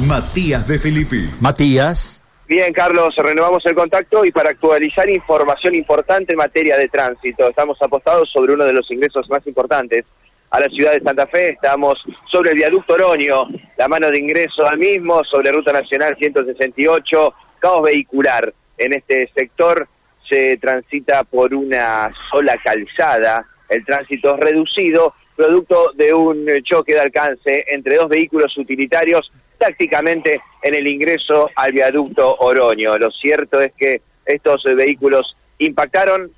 Matías de Filippi. Matías. Bien, Carlos, renovamos el contacto y para actualizar información importante en materia de tránsito, estamos apostados sobre uno de los ingresos más importantes a la ciudad de Santa Fe, estamos sobre el viaducto Oroño, la mano de ingreso al mismo, sobre Ruta Nacional 168, caos vehicular. En este sector se transita por una sola calzada, el tránsito es reducido, producto de un choque de alcance entre dos vehículos utilitarios tácticamente en el ingreso al viaducto Oroño. Lo cierto es que estos vehículos impactaron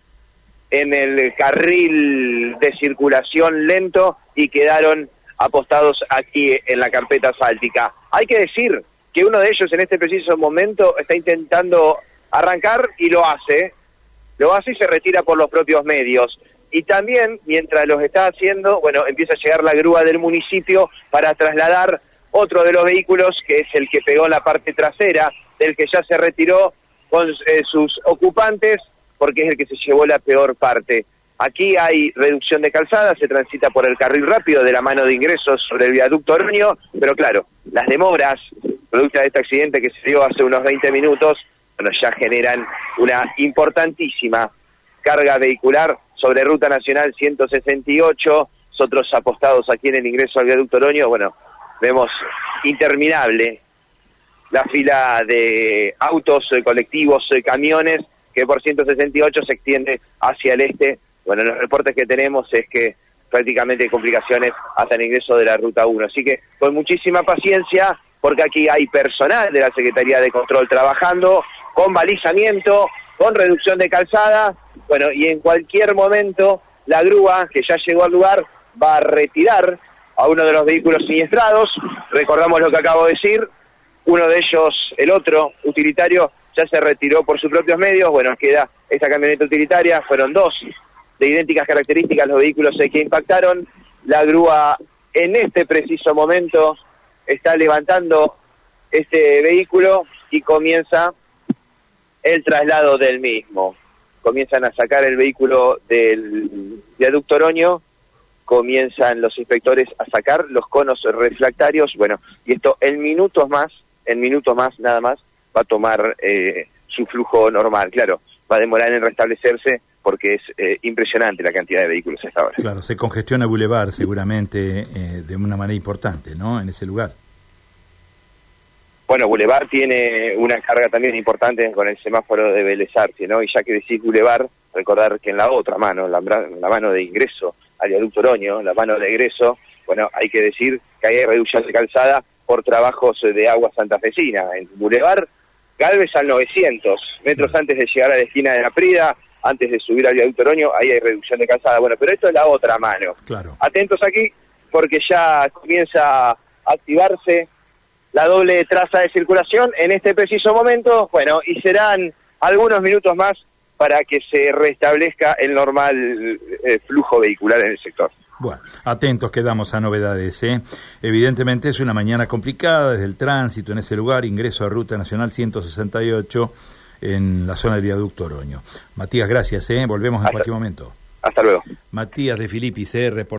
en el carril de circulación lento y quedaron apostados aquí en la carpeta asfáltica. Hay que decir que uno de ellos en este preciso momento está intentando arrancar y lo hace, lo hace y se retira por los propios medios. Y también, mientras los está haciendo, bueno, empieza a llegar la grúa del municipio para trasladar otro de los vehículos, que es el que pegó la parte trasera, del que ya se retiró con eh, sus ocupantes, porque es el que se llevó la peor parte. Aquí hay reducción de calzada, se transita por el carril rápido de la mano de ingresos sobre el viaducto Ornio, pero claro, las demoras, producto de este accidente que se dio hace unos 20 minutos, bueno, ya generan una importantísima carga vehicular sobre Ruta Nacional 168, nosotros apostados aquí en el ingreso al viaducto Oroño, bueno, vemos interminable la fila de autos, eh, colectivos, eh, camiones, que por 168 se extiende hacia el este. Bueno, los reportes que tenemos es que prácticamente hay complicaciones hasta el ingreso de la Ruta 1. Así que con muchísima paciencia, porque aquí hay personal de la Secretaría de Control trabajando, con balizamiento, con reducción de calzada, bueno, y en cualquier momento la grúa que ya llegó al lugar va a retirar a uno de los vehículos siniestrados. Recordamos lo que acabo de decir, uno de ellos, el otro, utilitario, ya se retiró por sus propios medios. Bueno, queda esta camioneta utilitaria, fueron dos de idénticas características los vehículos que impactaron. La grúa en este preciso momento está levantando este vehículo y comienza el traslado del mismo comienzan a sacar el vehículo del viaducto Oroño, comienzan los inspectores a sacar los conos refractarios, bueno, y esto en minutos más, en minutos más nada más, va a tomar eh, su flujo normal, claro, va a demorar en restablecerse porque es eh, impresionante la cantidad de vehículos hasta ahora. Claro, se congestiona Boulevard seguramente eh, de una manera importante, ¿no?, en ese lugar. Bueno, Boulevard tiene una carga también importante con el semáforo de Vélez ¿no? Y ya que decís Boulevard, recordar que en la otra mano, la, la mano de ingreso al viaducto Oroño, la mano de egreso, bueno, hay que decir que hay reducción de calzada por trabajos de agua santafesina. En Boulevard, Galvez al 900, metros antes de llegar a la esquina de la Prida, antes de subir al viaducto Oroño, ahí hay reducción de calzada. Bueno, pero esto es la otra mano. Claro. Atentos aquí, porque ya comienza a activarse la doble traza de circulación en este preciso momento, bueno, y serán algunos minutos más para que se restablezca el normal eh, flujo vehicular en el sector. Bueno, atentos quedamos a novedades. ¿eh? Evidentemente es una mañana complicada desde el tránsito en ese lugar, ingreso a Ruta Nacional 168 en la zona del viaducto Oroño. Matías, gracias. ¿eh? Volvemos en cualquier momento. Hasta luego. Matías de Filippi, CR.